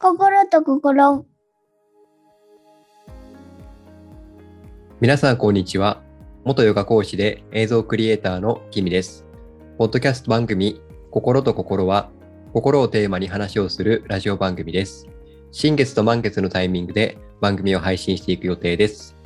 心と心。皆さん、こんにちは。元ヨガ講師で映像クリエイターのキミです。ポッドキャスト番組、心と心は、心をテーマに話をするラジオ番組です。新月と満月のタイミングで番組を配信していく予定です。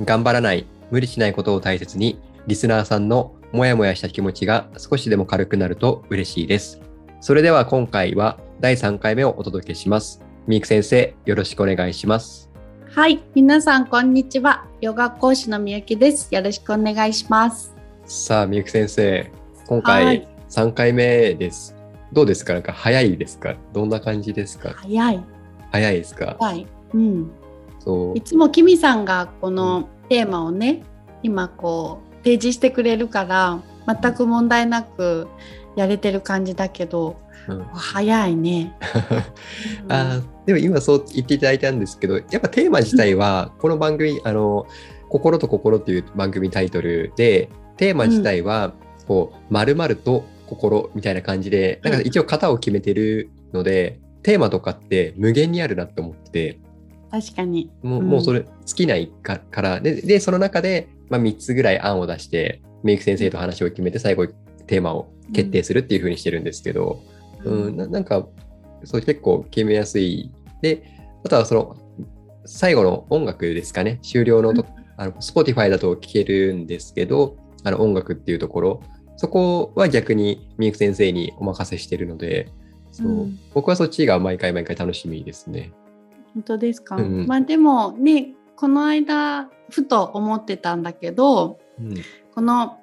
頑張らない、無理しないことを大切に、リスナーさんのモヤモヤした気持ちが少しでも軽くなると嬉しいです。それでは今回は第3回目をお届けします。みゆく先生、よろしくお願いします。はい、皆さんこんにちは。ヨガ講師のみゆきです。よろしくお願いします。さあ、みゆく先生、今は回い3回目です。どうですか？なんか早いですか？どんな感じですか？早い。早いですか？はい。うん。そうい。つもキミさんがこのテーマをね、今こう提示してくれるから、全く問題なくやれてる感じだけど、うん。早いね。う んあーでも今そう言っていただいたんですけど、やっぱテーマ自体は、この番組、あの、心と心っていう番組タイトルで、テーマ自体は、こう、〇〇と心みたいな感じで、なんか一応型を決めてるので、テーマとかって無限にあるなって思ってて、確かに。もう,、うん。もうそれ尽きないかから。ででその中で、まあ、3つぐらい案を出してメイク先生と話を決めて最後テーマを決定するっていう風にしてるんですけど、うん。ななんかそう結構決めやすい。であとはその最後の音楽ですかね。終了のと、あの Spotify だと聴けるんですけどあの音楽っていうところ。そこは逆にみゆく先生にお任せしてるのでそう、うん。僕はそっちが毎回毎回楽しみですね。本当ですか、うんうん。まあでもねこの間ふと思ってたんだけどうん。この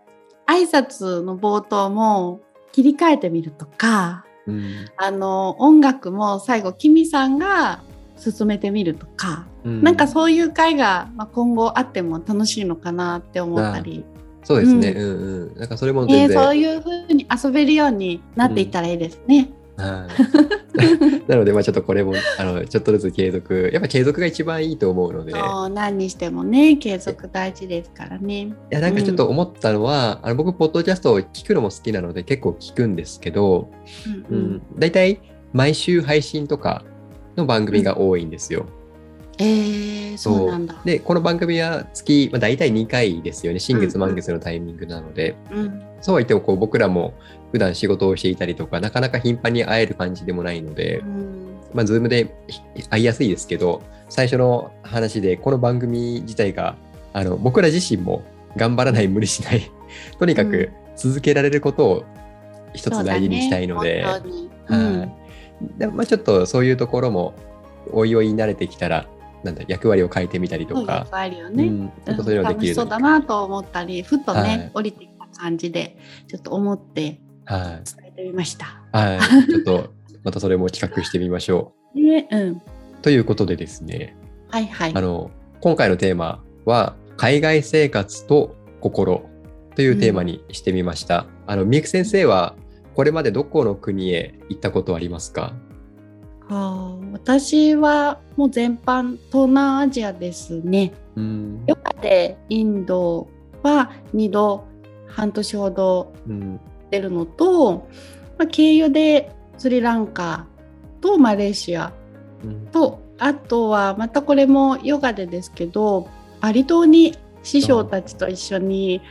挨拶の冒頭も切り替えてみるとかうんあの音楽も最後キミさんが進めてみるとか、うんなんかそういう会が、まあ、今後あっても楽しいのかなって思ったり、そうですね。ううんうん。なんかそれもね、全然。そういう風に遊べるようになっていったらいいですね。はい。なので、まあちょっとこれも、あの、ちょっとずつ継続、やっぱ継続が一番いいと思うので、何にしてもね継続大事ですからね。や、なんかちょっと思ったのは、あの僕、ポッドキャストを聞くのも好きなので、結構聞くんですけど、ううん。ん、大体、毎週配信とかの番組が多いんですよ。えー、そうなんだ。で、この番組は月、まあ、大体2回ですよね。新月うんうん。満月のタイミングなので、うん。そうは言ってもこう僕らも普段仕事をしていたりとか、なかなか頻繁に会える感じでもないので、うん。まあ、ズームで会いやすいですけど、最初の話で、この番組自体が、あの、僕ら自身も頑張らない、無理しない、とにかく続けられることを一つ大事にしたいので、まあ、ちょっとそういうところも、おいおい慣れてきたら、なんだ、役割を変えてみたりとか。そう役、割よね。うん、ちょっとそういうので。きるそうだなと思ったりふとね、はい。降りてきた感じでちょっと思ってはい。伝えてみました。はい。ちょっと、またそれも企画してみましょ ねうん、う。ということでですね、はいはい。あの、今回のテーマは、海外生活と心というテーマにしてみました。あの、み先生は、これまでどこの国へ行ったことありますか？あー私はもう全般東南アジアですね。うん。ヨガでインドは2度半年ほどうん。出るのと、まあ、経由でスリランカとマレーシアうんとあとはまたこれもヨガでですけどバリ島に師匠たちと一緒に、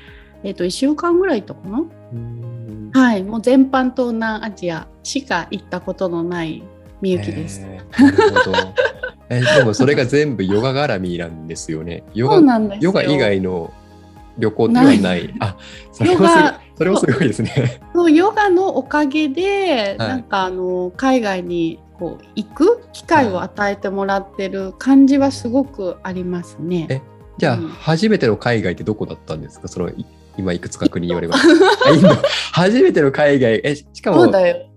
えっと1週間ぐらいいたかな？うんはいもう全般東南アジアしか行ったことのないみゆきです。えーでもそれが全部ヨガ絡みなんですよね。ヨガ以外の旅行っていうのはない。あ、それもすごいヨガそれもすごいですね。そうヨガのおかげで、はいなんかあの海外にこう行く機会を与えてもらってる感じはすごくありますね。えじゃあ、うん初めての海外ってどこだったんですか？そのい今いくつか国言われました。あインド初めての海外えしかも。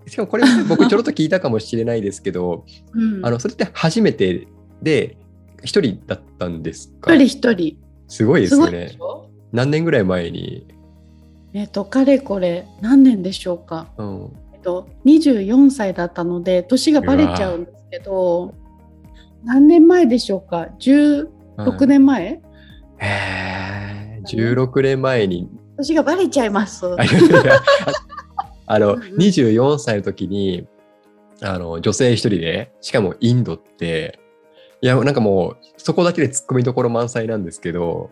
しかもこれ僕ちょろっと聞いたかもしれないですけど、うん、あのそれって初めてで一人だったんですか？一人一人。すごいですね何年ぐらい前に、えっとかれこれ何年でしょうか？うん、えっと24歳だったので年がバレちゃうんですけど、何年前でしょうか？16年前？へえ16年前に年がバレちゃいます。あのうんうん24歳の時にあの女性一人でしかもインドっていやなんかもうそこだけでツッコミどころ満載なんですけど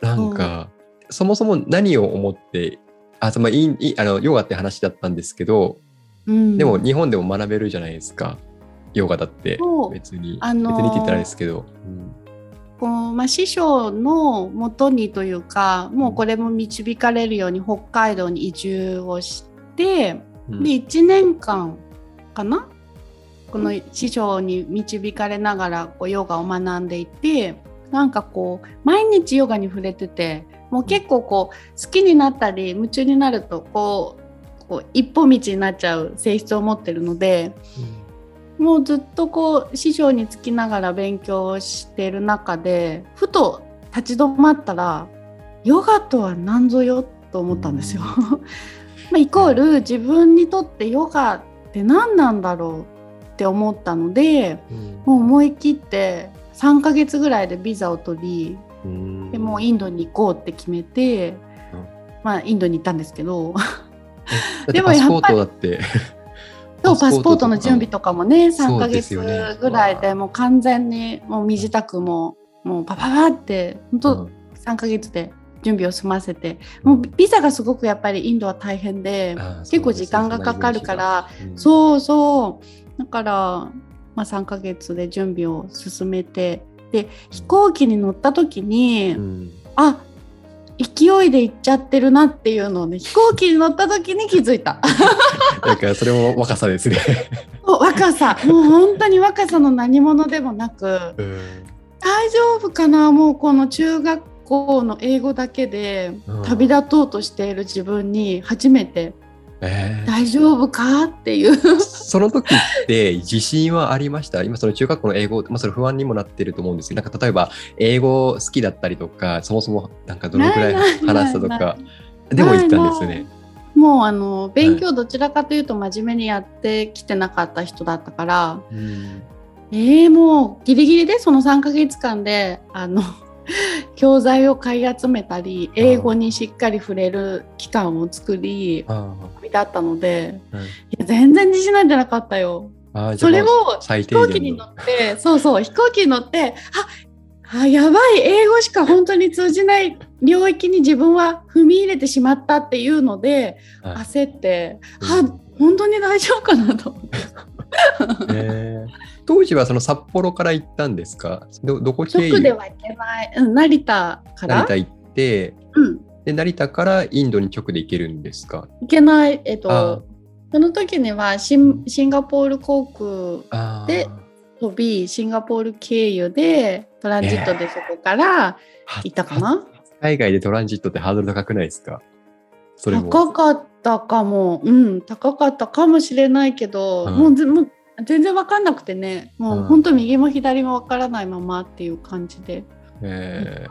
なんか、そもそも何を思ってあそのインインあのヨガって話だったんですけどうん。でも日本でも学べるじゃないですか。ヨガだって別に、あのー別にって言ったらですけど、こうまあ、師匠のもとにというかもうこれも導かれるように北海道に移住をして、うん。で1年間かな？この師匠に導かれながらこうヨガを学んでいてなんかこう毎日ヨガに触れててもう結構こう好きになったり夢中になるとこうこう一歩道になっちゃう性質を持ってるのでもうずっとこう師匠につきながら勉強をしてる中でふと立ち止まったらヨガとは何ぞよと思ったんですよ。まあイコール自分にとってヨガって何なんだろうって思ったのでうんもう思い切って3ヶ月ぐらいでビザを取りうんでもうインドに行こうって決めて、うん。まあインドに行ったんですけどでもパスポーやっぱりトだって。そうパスポートの準備ととかもねそう3ヶ月ぐらいでもう完全にもう身支度ももうパパパって本当うん。3ヶ月で準備を済ませて、もうビザがすごくやっぱりインドは大変で結構時間がかかるからそうそうだから、まあ、3ヶ月で準備を進めてで飛行機に乗った時に、うんあ勢いで行っちゃってるなっていうのをね飛行機に乗った時に気づいた。なんかそれも若さですね。若さもう本当に若さの何者でもなくうん大丈夫かなもうこの中学校の英語だけでうん旅立とうとしている自分に初めてえー。大丈夫か？っていう。その時って自信はありました？今その中学校の英語、まあ、それ不安にもなってると思うんですけどなんか例えば英語好きだったりとかそもそもなんかどのくらい話すとかでも言ったんですないね。もうあの勉強どちらかというと真面目にやってきてなかった人だったから、うん。えー、もうギリギリでその3ヶ月間であの 教材を買い集めたり英語にしっかり触れる期間を作りあだったのでーうん。いや全然自信なんてなかったよ。それを飛行機に乗ってそうそう飛行機に乗ってああやばい英語しか本当に通じない領域に自分は踏み入れてしまったっていうのではい。焦って、うん。あ本当に大丈夫かなと思って。え。ー当時はその札幌から行ったんですか？どどこ経由？直では行けない、うん、成田から？成田行ってうん、で成田からインドに直で行けるんですか？行けない、えっあと、その時にはシンシンガポール航空で飛びシンガポール経由でトランジットでそこから行ったかな、海外でトランジットってハードル高くないですか？高かったかも、うん、高かったかもしれないけど、うん。もうぜもう全然分かんなくてね。もううん。本当右も左も分からないままっていう感じで、え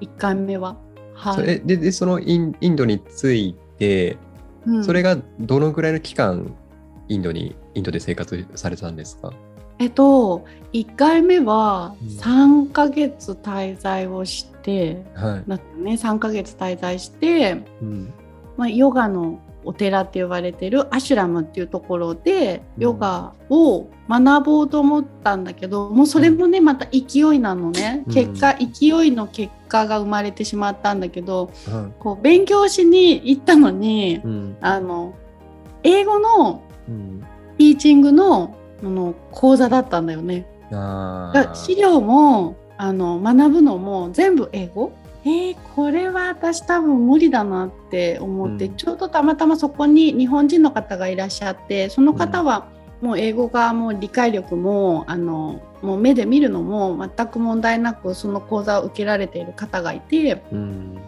1回目は。はい。れででそのインインドに着いて、うん。それがどのぐらいの期間インドにインドで生活されてたんですか？えっと1回目はうん。3ヶ月滞在をして、はい。だったね3ヶ月滞在して、うん。まあ、ヨガのお寺って呼ばれてるアシュラムっていうところでうん。ヨガを学ぼうと思ったんだけど、もうそれもねまた勢いなのね、うん。結果勢いの結果が生まれてしまったんだけどはこう勉強しに行ったのに、あの英語のうん。ティーチングのあの講座だったんだよね。資料もあの学ぶのも全部英語えー、これは私多分無理だなって思って、うん。ちょうどたまたまそこに日本人の方がいらっしゃってその方はもう英語がもう理解力もあのもう目で見るのも全く問題なくその講座を受けられている方がいてうん。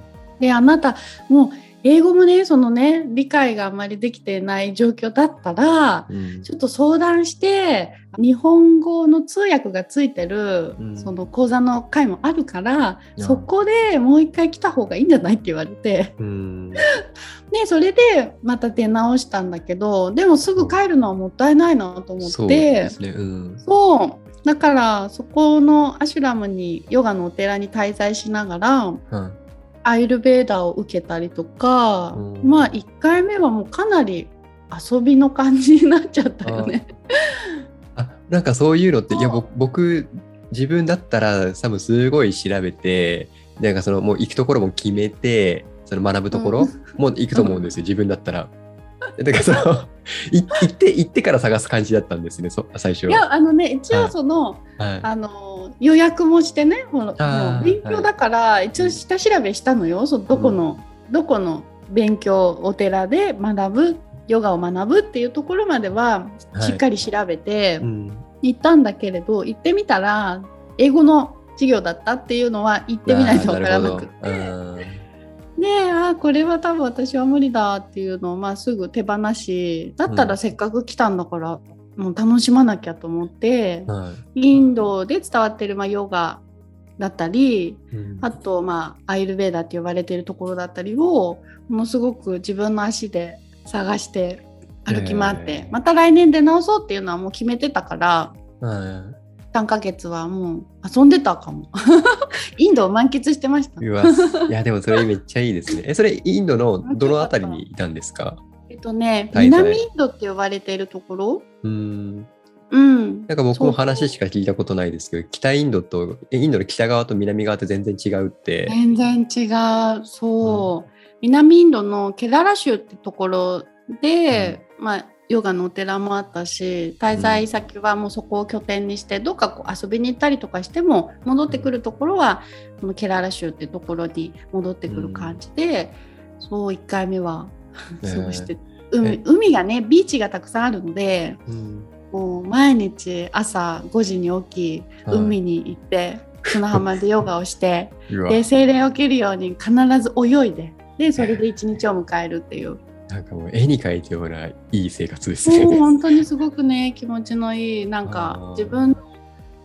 であなたもう英語もねそのね理解があまりできてない状況だったらうん。ちょっと相談して日本語の通訳がついてる、うん。その講座の会もあるから、うん。そこでもう一回来た方がいいんじゃないって言われて。うん。で それでまた出直したんだけどでもすぐ帰るのはもったいないなと思って。そうだからそこのアシュラムにヨガのお寺に滞在しながらはいアイルベーダーを受けたりとか、うんまあ1回目はもうかなり遊びの感じになっちゃったよね。あなんかそういうのっていや僕自分だったら多分すごい調べてなんかそのもう行くところも決めてその学ぶところうんも行くと思うんですよ、自分だったら。だからそのい行って行ってから探す感じだったんですねそ最初。いやあのね一はい応その、はいあの予約もしてねほら勉強だから、一応下調べしたのよ。そどこの、どこの勉強お寺で学ぶヨガを学ぶっていうところまでははい。しっかり調べてうん。行ったんだけれど、行ってみたら英語の授業だったっていうのは行ってみないとわからなくて。であーこれは多分私は無理だっていうのを、まあ、すぐ手放しだったらせっかく来たんだから、もう楽しまなきゃと思って、はい。インドで伝わってる、まあ、ヨガだったりうん。あと、まあ、アイルベーダって呼ばれてるところだったりをものすごく自分の足で探して歩き回って、へー。また来年出直そうっていうのはもう決めてたからはい。3ヶ月はもう遊んでたかも。インドを満喫してました。いやでもそれめっちゃいいですね。えそれインドのどのあたりにいたんですか？えっとね、南インドって呼ばれているところ、うーん。うん、なんか僕も話しか聞いたことないですけど北インドとえインドの北側と南側って全然違うって。全然違う。そう、南インドのケララ州ってところで、まあヨガのお寺もあったし滞在先はもうそこを拠点にしてどっかこう遊びに行ったりとかしても戻ってくるところはこのケララ州ってところに戻ってくる感じで、そう1回目はえ。ー過ごして、海海がねビーチがたくさんあるのでうん。もう毎日朝5時に起きはい。海に行って砂浜でヨガをして。で精霊を受けるように必ず泳いででそれで一日を迎えるっていう。なんかもう絵に描いたようないい生活ですね。本当にすごくね気持ちのいいなんあかー。自分、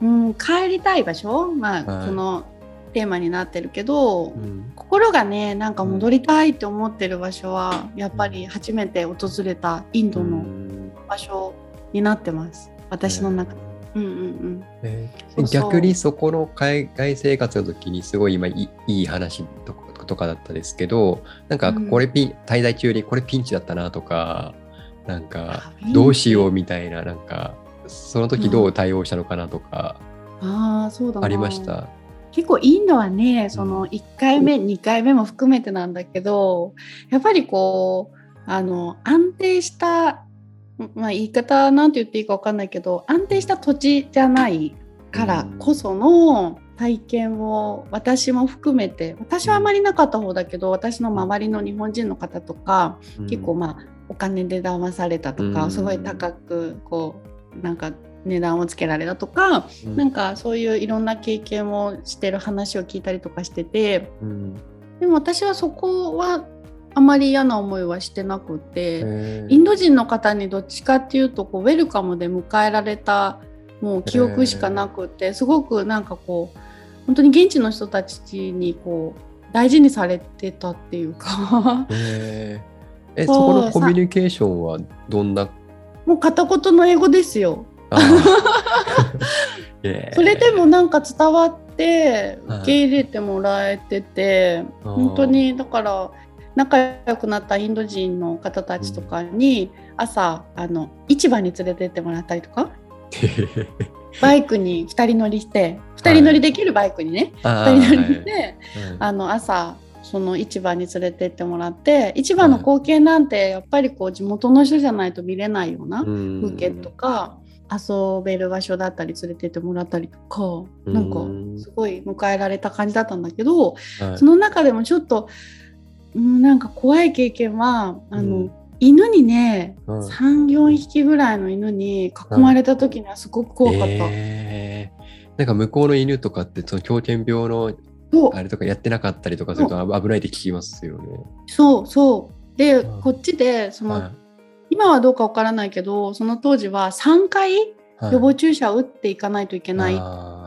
うん、帰りたい場所まあ、はい。そのテーマになってるけど、うん。心がねなんか戻りたいって思ってる場所は、やっぱり初めて訪れたインドうのん。場所になってます。私の中で。うんうんうん。えー逆にそこの海外生活の時にすごい今いい話とかとかだったですけどなんかうん。これピン、滞在中にこれピンチだったなとかなんかどうしようみたいななんかその時どう対応したのかなとかああそうだな。ありました？結構インドはねその1回目、2回目も含めてなんだけどやっぱりこうあの安定した、まあ、言い方なんて言っていいか分かんないけど安定した土地じゃないからこその体験を私も含めて私はあまりなかった方だけど私の周りの日本人の方とか結構まあお金で騙されたとか、うん。すごい高くこうなんか値段をつけられたとか、うん。なんかそういういろんな経験をしてる話を聞いたりとかしててうん。でも私はそこはあまり嫌な思いはしてなくて、インド人の方にどっちかっていうとこうウェルカムで迎えられたもう記憶しかなくてすごくなんかこう本当に現地の人たちにこう大事にされてたっていうか。えそこのコミュニケーションはどんな？もう片言の英語ですよ。それでもなんか伝わってはい受け入れてもらえてて、あー本当にだから仲良くなったインド人の方たちとかに朝あの市場に連れてってもらったりとか バイクに2人乗りして2人乗りできるバイクにね、あ2人乗ーりして、はい。あの朝その市場に連れてってもらって市場の光景なんてやっぱりこう地元の人じゃないと見れないようなうん。風景とか遊べる場所だったり連れてってもらったりとかうん。なんかすごい迎えられた感じだったんだけどはい。その中でもちょっとうんなんか怖い経験はあの、うん。犬にねうん34匹ぐらいの犬に囲まれた時にはすごく怖かった。えー。なんか向こうの犬とかってその狂犬病のあれとかやってなかったりとかすると危危ないって聞きますよね。そうそう。で、うん。こっちでその、は今はどうかわからないけどその当時は3回予防注射を打っていかないといけないあ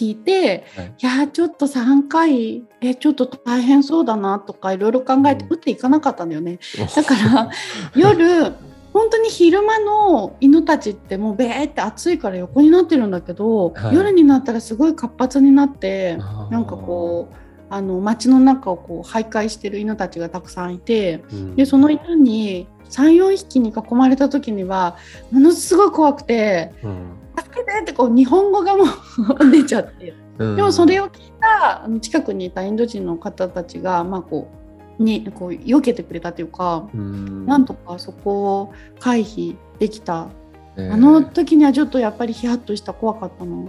聞いて、ーはい。いやーちょっと3回えちょっと大変そうだなとかいろいろ考えてうん。打っていかなかったんだよね。だから 夜本当に昼間の犬たちってもうべーって暑いから横になってるんだけど、はい。夜になったらすごい活発になってなんかこうあの街の中をこう徘徊してる犬たちがたくさんいてうん。でその犬に34匹に囲まれた時にはものすごい怖くてうん「助けて!」ってこう日本語がもう出ちゃって。うんでもそれを聞いた近くにいたインド人の方たちが、まあ、こうにこう避けてくれたというか、うんなんとかそこを回避できた、えーあの時にはちょっとやっぱりヒヤッとした怖かったな。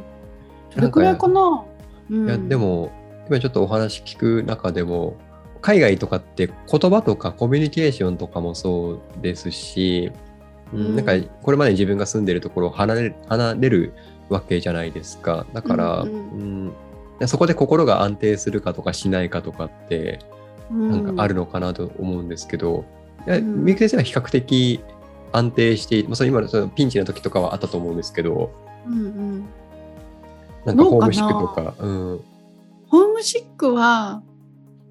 それくらいかな。うんいやでも今ちょっとお話聞く中でも海外とかって言葉とかコミュニケーションとかもそうですし、うん。うんなんかこれまで自分が住んでるところを離れる離れるわけじゃないですか。だから、ううん。ん。そこで心が安定するかとかしないかとかってなんかあるのかなと思うんですけど、うん。みゆき先生は比較的安定して、まあ、その今のそのピンチの時とかはあったと思うんですけどうんうん。なんかホームシックとか。うん。ホームシックは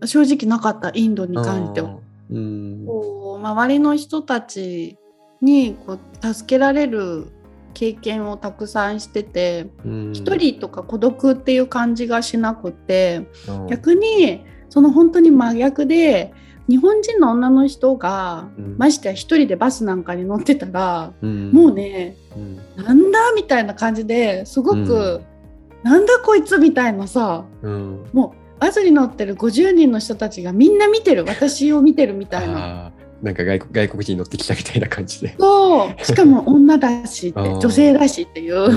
正直なかったインドに関しては。うん。こう周りの人たちにこう助けられる経験をたくさんしててうん。一人とか孤独っていう感じがしなくてうん。逆にその本当に真逆で日本人の女の人がうん。ましてや一人でバスなんかに乗ってたらうん。もうねうん。なんだみたいな感じですごうくなんだこいつみたいなさうん。もうバスに乗ってる50人の人たちがみんな見てる私を見てるみたいな。なんか外国外国人乗ってきたみたいな感じで。そう。しかも 女だしって女性だしっていう、う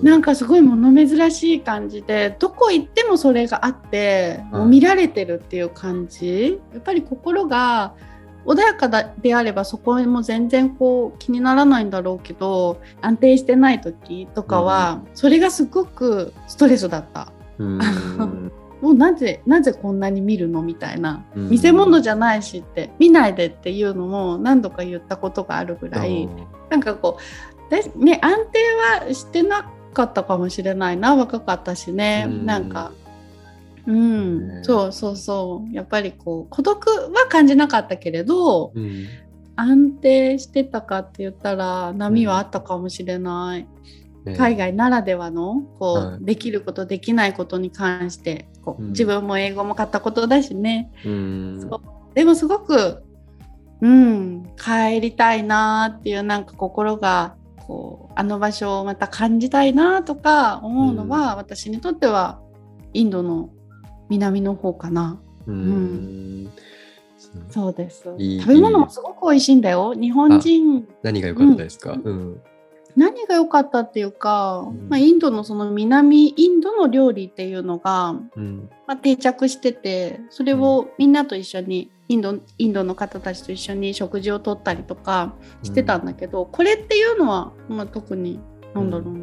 ん。なんかすごい物珍しい感じでどこ行ってもそれがあって、はい。もう見られてるっていう感じ。やっぱり心が穏やかだであればそこも全然こう気にならないんだろうけど安定してない時とかは、それがすごくストレスだった。うんもうなぜなぜこんなに見るのみたいな、うん。見せ物じゃないしって見ないでっていうのも何度か言ったことがあるぐらい、なんかこうでね安定はしてなかったかもしれないな。若かったしね、うん。なんか。うん、ね。そうそうそう。やっぱりこう孤独は感じなかったけれどうん。安定してたかって言ったら波はあったかもしれない、ね海外ならではのこう、はい。できることできないことに関してこう、うん。自分も英語も買ったことだしね、うん。でもすごくうん帰りたいなっていうなんか心がこうあの場所をまた感じたいなとか思うのは、私にとってはインドの南の方かな。うん。そう。です。食べ物もすごく美味しいんだよ。日本人。何が良かったですか、ううん何が良かったっていうか、ん。まあ、インドのその南インドの料理っていうのが、うん。まあ、定着しててそれをみんなと一緒にインドインドの方たちと一緒に食事をとったりとかしてたんだけど、これっていうのは、まあ、特になんだろうな、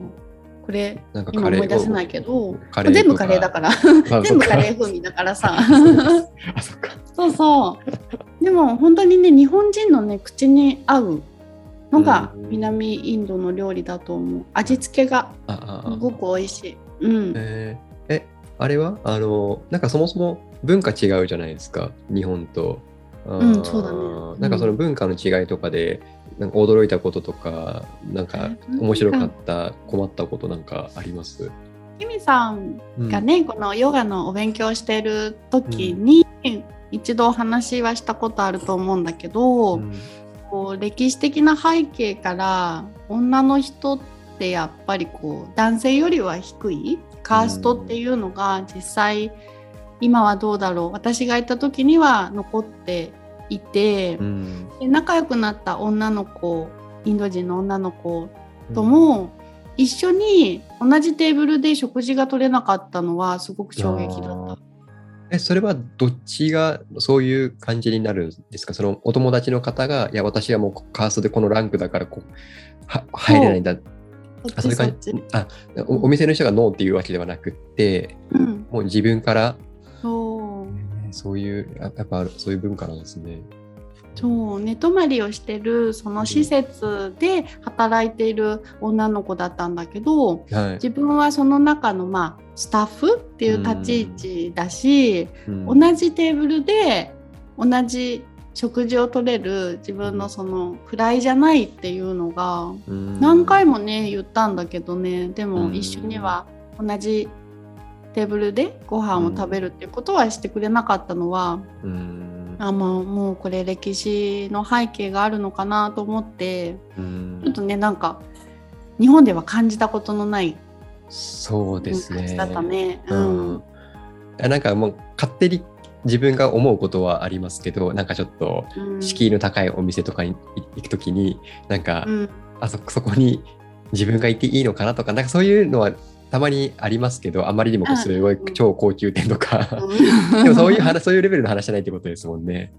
これなんか今思い出せないけど全部カレーだから。ら 全部カレー風味だからさ。そうそう。でも本当にね日本人のね口に合うのがうん。南インドの料理だと思う。味付けがすごく美味しい。うん、えー。えあれは？あのなんかそもそも文化違うじゃないですか。日本と。うんそうだね。なんかその文化の違いとかでなんか驚いたこととかなんか面白かった困ったことなんかあります？キミさんが、ね、このヨガのお勉強してる時に、一度お話はしたことあると思うんだけど、うんこう歴史的な背景から女の人ってやっぱりこう男性よりは低いカーストっていうのが実際今はどうだろう。私がいた時には残っていて、うん。で仲良くなった女の子インド人の女の子とも一緒に同じテーブルで食事が取れなかったのはすごく衝撃だった。えそれはどっちがそういう感じになるんですか？そのお友達の方がいや私はもうカーストでこのランクだからこうは入れないんだ。あそういう感じあおお店の人がノーっていうわけではなくってうん、もう自分から。そう。いうややっぱそういう文化なんですね。そう寝泊まりをしてるその施設で働いている女の子だったんだけどはい。自分はその中のまあスタッフっていう立ち位置だし、うん。同じテーブルで同じ食事を取れる自分のその位じゃないっていうのがうん。何回もね言ったんだけどね。でうん。も一緒には同じテーブルでご飯を食べるっていうことはしてくれなかったのはうんあまあもうこれ歴史の背景があるのかなと思って。うん。ちょっとねなんか日本では感じたことのないそうですね。だったね。ううん。なんかもう勝手に自分が思うことはありますけどなんかちょっとうん。敷居の高いお店とかに行くときになんか、うん。あそそこに自分がいていいのかなとかなんかそういうのはたまにありますけどあまりにもすごい。うん。超高級店とか、でもそういう話そういうレベルの話じゃないってことですもんね。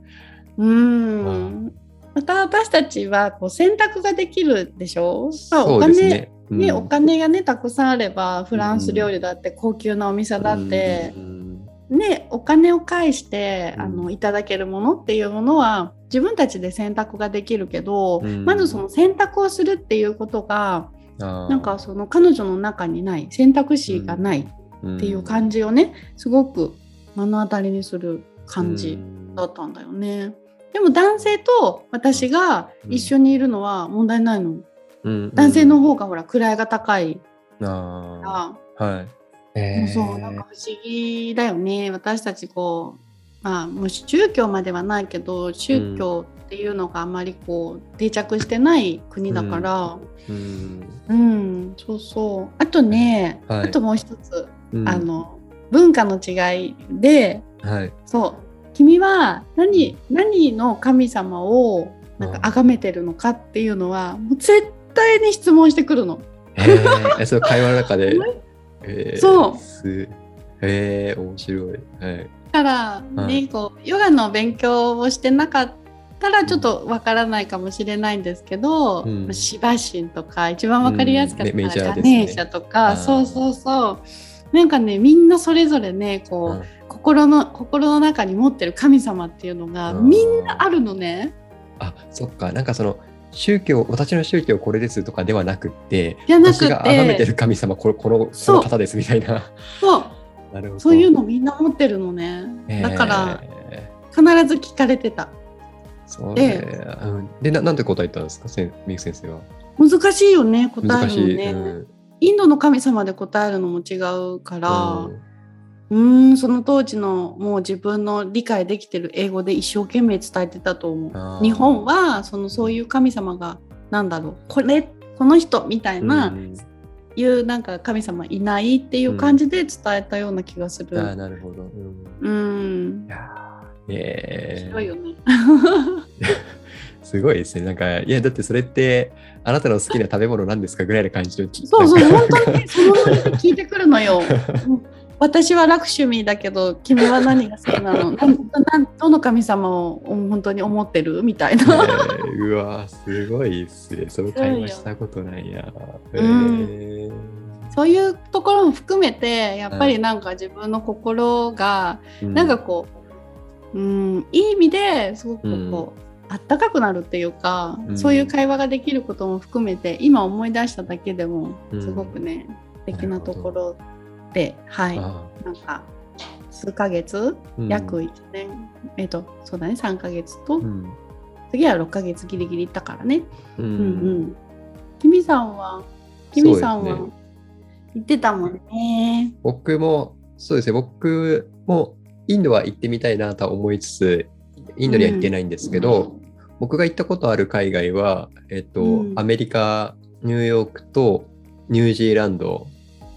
うん。また私たちはこう選択ができるでしょ？まあそうですね。うん。ね、お金がねたくさんあればフランス料理だって高級なお店だってう、ん。ね、お金を返して、うん。あのいただけるものっていうものは自分たちで選択ができるけど、うん。まずその選択をするっていうことがなんかその彼女の中にない選択肢がないっていう感じをねすごく目の当たりにする感じだったんだよね。でも男性と私が一緒にいるのは問題ないの。うんうん男性の方がほら位が高いあから。ーはい。えーそうなんか不思議だよね私たちこうまあもう宗教まではないけど宗教っていうのがあまりこう定着してない国だから。うんうん、そうそう。あとね、はい。あともう一つ、うん。あの文化の違いではい。そう。君は何何の神様をなんか崇めてるのかっていうのはもう絶対に質問してくるの。えー、えその会話の中で。えーそう。す。えー、面白い。はい。だからね、はいこうヨガの勉強をしてなかったらちょっとわからないかもしれないんですけど、うん。まあシバ神とか一番わかりやすかったうん。メメジャーガね。ネーシャとか、そうそうそう。なんかねみんなそれぞれねこう、うん。心の心の中に持ってる神様っていうのがうん。みんなあるのね。あそっか。なんかその宗教私の宗教これですとかではなくってじゃなくて。私が崇めてる神様これこのこの方ですみたいな。そうなるほど。そういうのみんな持ってるのね。だからえ必ず聞かれてた。ーそうでねうん、でななんて答えたんですか？みゆき先生は。難しいよね答えるのね、うん。インドの神様で答えるのも違うから。うん。うーんその当時のもう自分の理解できてる英語で一生懸命伝えてたと思う。日本はそのそういう神様がなんだろうこれこの人みたいな、うんいうなんか神様いないっていう感じで伝えたような気がする。あーなるほど、うんうんいやーえーよね。すごいですね。なんか、いや、だってそれって、あなたの好きな食べ物なんですかぐらいな感じの。そうそう本当にその聞いてくるのよ。うん私はラクシュミーだけど君は何が好きなの？などの神様を本当に思ってる？みたいな。えーうわーすごいっすね。その会話したことないや。えー。そういうところも含めてやっぱりなんか自分の心がなんかこう、うん、いい意味ですごくこう、あったかくなるっていうか、うん。そういう会話ができることも含めて今思い出しただけでもうん。すごくね、素敵なところではい。あなんか数ヶ月、うん。約1年？えっ、とそうだね。3ヶ月と、うん。次は6ヶ月ギリギリいったからね。ううんうん。ん。キミさんは？キミさんは？ね。言ってたもんね。僕も、そうですね、僕もインドは行ってみたいなとは思いつつ、インドには行ってないんですけど、僕が行ったことある海外は、えっと、うん。アメリカ、ニューヨークとニュージーランド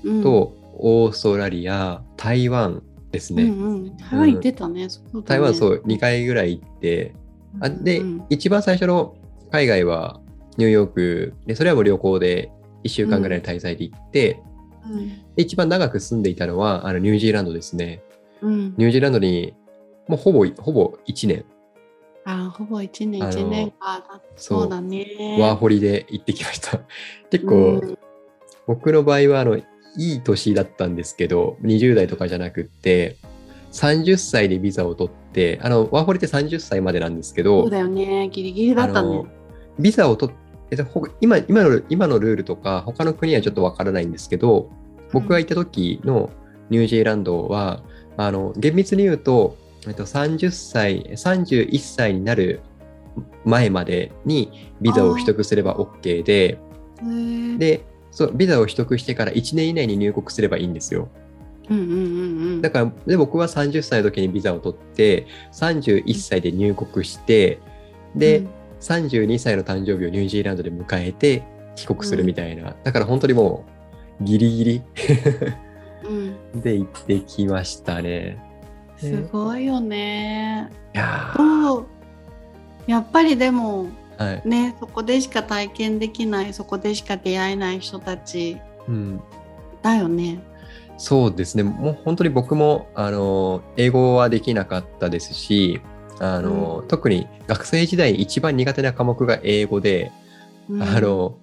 うん、とオーストラリア、台湾ですね。うんうん、台湾行ってたね。そうだね。台湾そう2回ぐらい行って、あで、うん一番最初の海外はニューヨーク。でそれはもう旅行で1週間ぐらいの滞在で行って、うん。で一番長く住んでいたのはあのニュージーランドですね。うん、ニュージーランドにもうほぼほぼ1年。あほぼ1年。あの1年かそうだね。ワーホリで行ってきました。結構、うん。僕の場合はあのいい年だったんですけど20代とかじゃなくって30歳でビザを取ってあのワーホリって30歳までなんですけどそうだよねギリギリだったね。ビザを取って今今の今のルールとか他の国はちょっとわからないんですけど僕が行った時のニュージーランドは、あの厳密に言うと、えっと、30歳31歳になる前までにビザを取得すれば OK ででそうビザを取得してから1年以内に入国すればいいんですよ。うんうんうんうん。だからで僕は30歳の時にビザを取って31歳で入国してで、うん32歳の誕生日をニュージーランドで迎えて帰国するみたいな、だから本当にもうギリギリうん、で行ってきましたね。すごいよね。いやとやっぱりでもーはい、ねそこでしか体験できないそこでしか出会えない人たちうん、だよね。そうですね。もう本当に僕もあの英語はできなかったですしあの、うん。特に学生時代一番苦手な科目が英語で、うん。あの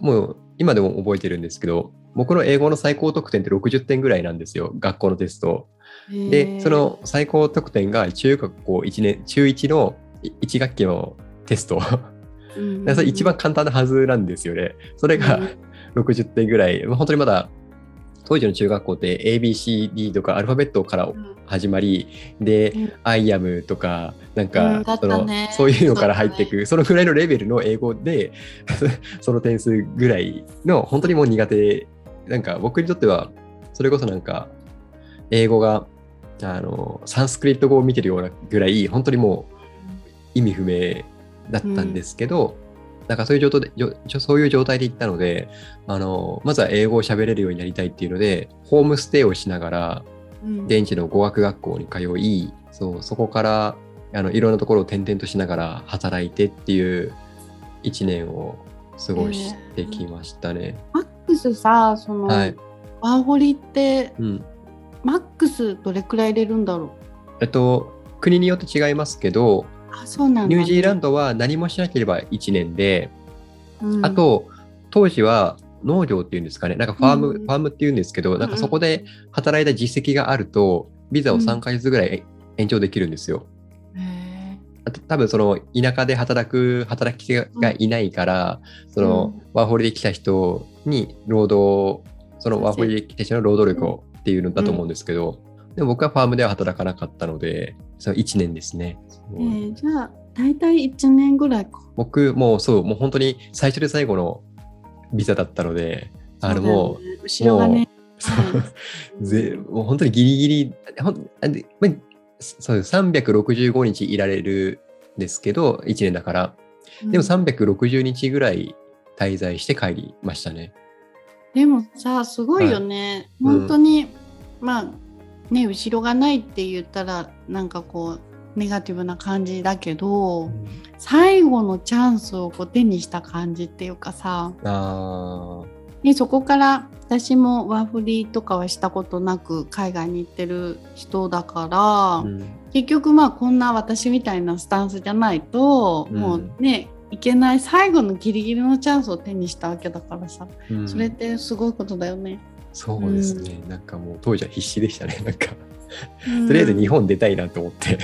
もう今でも覚えてるんですけど僕の英語の最高得点って60点ぐらいなんですよ学校のテスト。でその最高得点が中学校1年中1の1学期のテスト。うんそれ一番簡単なはずなんですよね。それが60点ぐらい、まあ本当にまだ当時の中学校って ABCD とかアルファベットからうん。始まり、で、うん。I am とか、なんうかその、たね。そういうのから入っていく、そのぐらいのレベルの英語で、その点数ぐらいの本当にもう苦手、なんか僕にとっては、それこそなんか、英語が、あの、サンスクリット語を見てるようなぐらい、本当にもう意味不明だったんですけど、なんかそういう状態で、よそういう状態で行ったので、あの、まずは英語を喋れるようになりたいっていうので、ホームステイをしながら、うん。現地の語学学校に通い、そうそこからあのいろんなところを転々としながら働いてっていう1年を過ごしてきましたね。マックスさその、はい。ワーホリってうん、マックスどれくらい入れるんだろう？えっと国によって違いますけど、あそうなんだ、ニュージーランド、ドは何もしなければ1年で、うん。あと当時は農業っていうんですかね、なんかファーム、うん。ファームっていうんですけど、なんかうんそこで働いた実績があると、ビザをうん。3ヶ月ぐらい延長できるんですよ。へあと多分その田舎で働く働き手がいないから、そのワーホリで来た人に労働そのワーホリで来た人の労働力をっていうのだと思うんですけど、でも僕はファームでは働かなかったのでその1年ですね。ーえーじゃあ大体1年ぐらいか。僕もうそうもう本当に最初で最後のビザだったのであのもうそう後ろがね。そうぜもう本当にギリギリほんあでまあそうです365日いられるんですけど1年だから。うん。でも360日ぐらい滞在して帰りましたね。でもさすごいよね、はい。本当に、まあね後ろがないって言ったらなんかこうネガティブな感じだけど、最後のチャンスをこう手にした感じっていうかさ、あね、そこから私もワーフリーとかはしたことなく海外に行ってる人だから、あ、うん。結局まあこんな私みたいなスタンスじゃないと、うん。もうねいけない最後のギリギリのチャンスを手にしたわけだからさ、うん。それってすごいことだよね。そうですね、なんかもう当時は必死でしたね。なんかととりあえず日本出たいなと思って、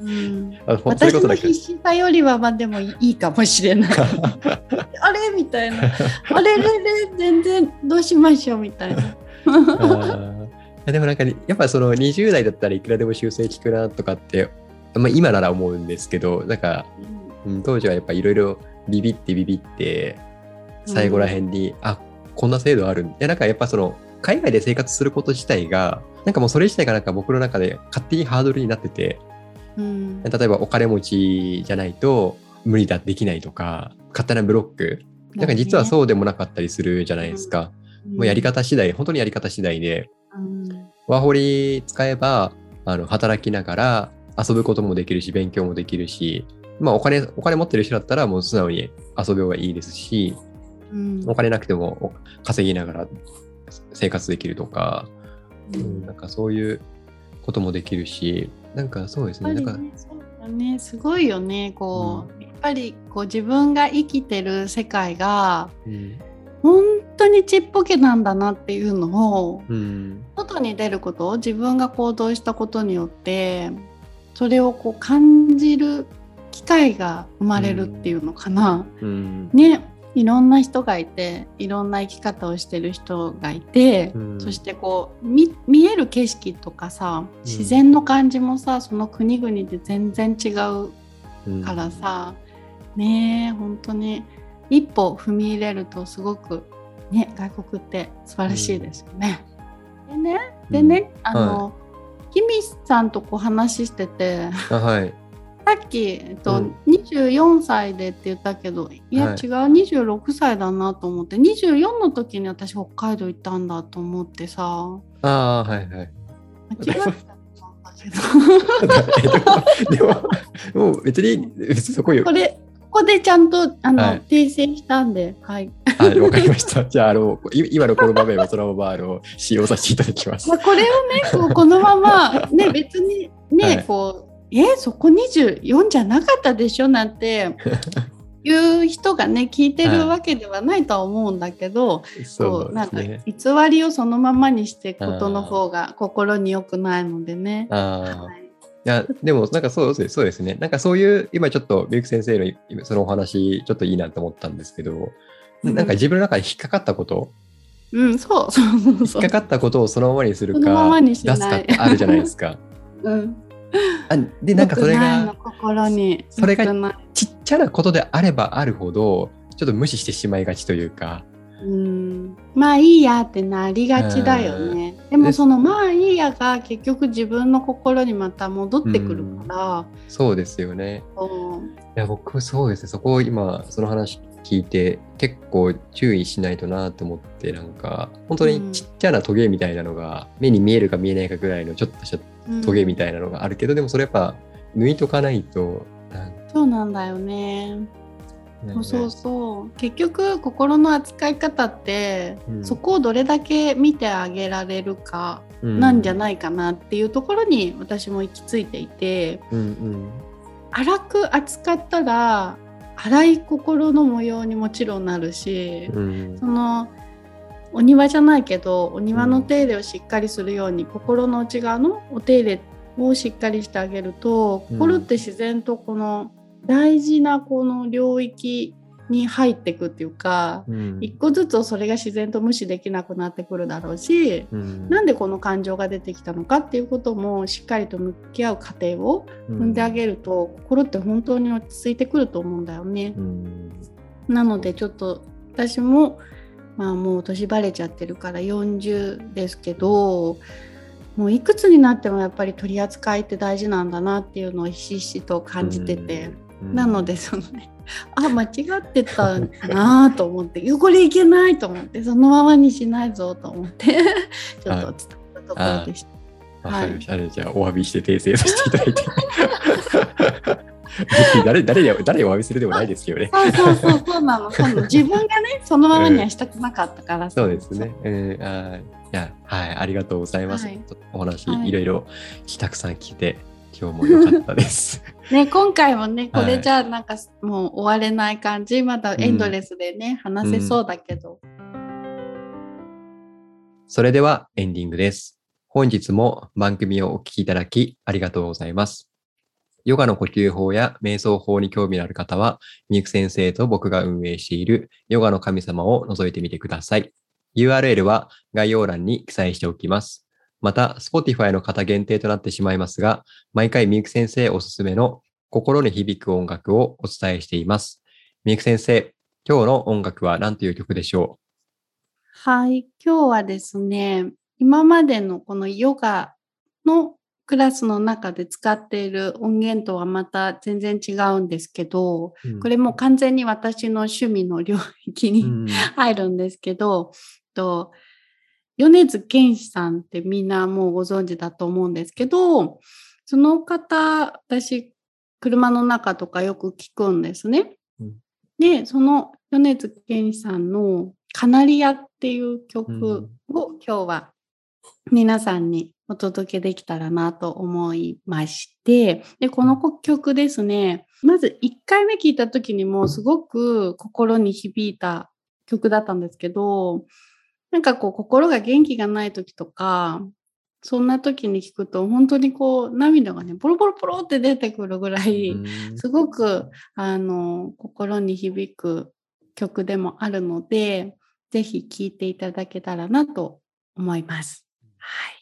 うん、私の必死さよりはまあでもいいかもしれない。あれ？みたいな。あれ？れれ全然？どうしましょう？みたいな。でもなんかねやっぱその20代だったらいくらでも修正効くなとかって、まあ、今なら思うんですけどなんか、うん、当時はやっぱいろいろビビってビビって最後らへんに、あこんな制度あるんいやなんかやっぱその海外で生活すること自体がなんかもうそれ自体がなんか僕の中で勝手にハードルになっててうん。例えばお金持ちじゃないと無理だできないとか勝手なブロック。なんか実はそうでもなかったりするじゃないですか、もうやり方次第本当にやり方次第でうん。ワーホリ使えばあの働きながら遊ぶこともできるし勉強もできるし、まあ、お金お金持ってる人だったらもう素直に遊べばいいですしうん。お金なくてもお稼ぎながら生活できるとか、ううん。ん、なんかそういうこともできるしなんかそうですやっねなんかねそうだね。すごいよね。こう、やっぱりこう自分が生きてる世界がうん。本当にちっぽけなんだなっていうのをうん。外に出ること自分が行動したことによってそれをこう感じる機会が生まれるっていうのかな。うん。ねいろんな人がいていろんな生き方をしてる人がいて、うん。そしてこう見見える景色とかさ自然の感じもさその国々で全然違ううんからさ、ねえ本当に一歩踏み入れるとすごくね外国って素晴らしいですよね。でねでね、あの、キミさんとこう話してて、あはい。さっき、えっとうん24歳でって言ったけどいや、はい違う26歳だなと思って24の時に私北海道行ったんだと思ってさああ、はいはい。間違ってたんだけど でも、でも、別に、別にそこよこ。れここでちゃんとあの、はい訂正したんではい、あ、わかりました。じゃあ、あの、い今のこの場面はそのまま、あの、使用させていただきますま。あ、これをねこうこのままね別にね、はいこうえそこ24じゃなかったでしょ？なんて いう人がね聞いてるわけではないとは思うんだけど、そうなんか。偽りをそのままにしていくことの方が心に良くないのでね。あい。いや、でも、なんかそうですそうですね。なんかそういう、今ちょっと、ビューク先生の今そのお話、ちょっといいなと思ったんですけど、うんなんか自分の中で引っかかったこと、うん、そうそうそう引っかかったことをそのままにするそのまか、まにしない。出すかってあるじゃないですか。うん、あで、なんかそれが、心にそれがちっちゃなことであればあるほど、ちょっと無視してしまいがちというか、うん、まあいいやってなりがちだよね。でもそのまあいいやが結局自分の心にまた戻ってくるから、そうですよね。いや、僕、そうですね。そこを今、その話聞いて、結構注意しないとなと思って、なんか、本当にちっちゃなトゲみたいなのが、目に見えるか見えないかぐらいのちょっとしたうんトゲみたいなのがあるけど、でもそれやっぱ、抜いとかないと、そうなんだよね。なんかそうそうそう。結局心の扱い方って、うん。そこをどれだけ見てあげられるかうん。なんじゃないかなっていうところに私も行き着いていて。うんうん。荒く扱ったら荒い心の模様にもちろんなるし、うんそのお庭じゃないけどお庭の手入れをしっかりするように、心の内側のお手入れをしっかりしてあげるとうん。心って自然とこの大事なこの領域に入っていくっていうか、うん。一個ずつをそれが自然と無視できなくなってくるだろうし、うん。なんでこの感情が出てきたのかっていうこともしっかりと向き合う過程を踏んであげると、心って本当に落ち着いてくると思うんだよね。うん。なのでちょっと私もまあもう年バレちゃってるから40ですけどもういくつになってもやっぱり取り扱いって大事なんだなっていうのをひしひしと感じてて、うんなのでそのねあ間違ってたなと思って「いやこれいけない」と思ってそのままにしないぞと思って ちょっと伝えたところでした。わかりました。あじゃあ、お詫びして訂正させていただいて。誰誰に誰にお詫びするでもないですよね。そうそうそうそうなのそ自分がね そのままにはしたくなかったから、そうですね。うん、あーいや、はい、ありがとうございます。はいお話、はいい、ろいろたくさん聞いて、今日も良かったです。ね、今回もね、こはいれじゃあなんかもう終われない感じ、まだエンドレスでね、話せそうだけど。それではエンディングです。本日も番組をお聞きいただきありがとうございます。ヨガの呼吸法や瞑想法に興味のある方は、みゆく先生と僕が運営しているヨガの神様を覗いてみてください。URL は概要欄に記載しておきます。また、Spotify の方限定となってしまいますが、毎回みゆく先生おすすめの心に響く音楽をお伝えしています。みゆく先生、今日の音楽は何という曲でしょう？はい、今日はですね、今までのこのヨガのクラスの中で使っている音源とはまた全然違うんですけど、う、これもう完全に私の趣味の領域にうん。入るんですけど、と米津玄師さんってみんなもうご存知だと思うんですけど、その方、私、車の中とかよく聞くんですね。うん。で、その米津玄師さんのカナリアっていう曲を今日は皆さんにお届けできたらなと思いまして、で、この曲ですね、まず1回目聞いた時にもすごく心に響いた曲だったんですけど、なんかこう心が元気がない時とか、そんな時に聞くと本当にこう涙がね、ポロポロポロって出てくるぐらい、うんすごくあの心に響く曲でもあるので、ぜひ聴いていただけたらなと思います。はい。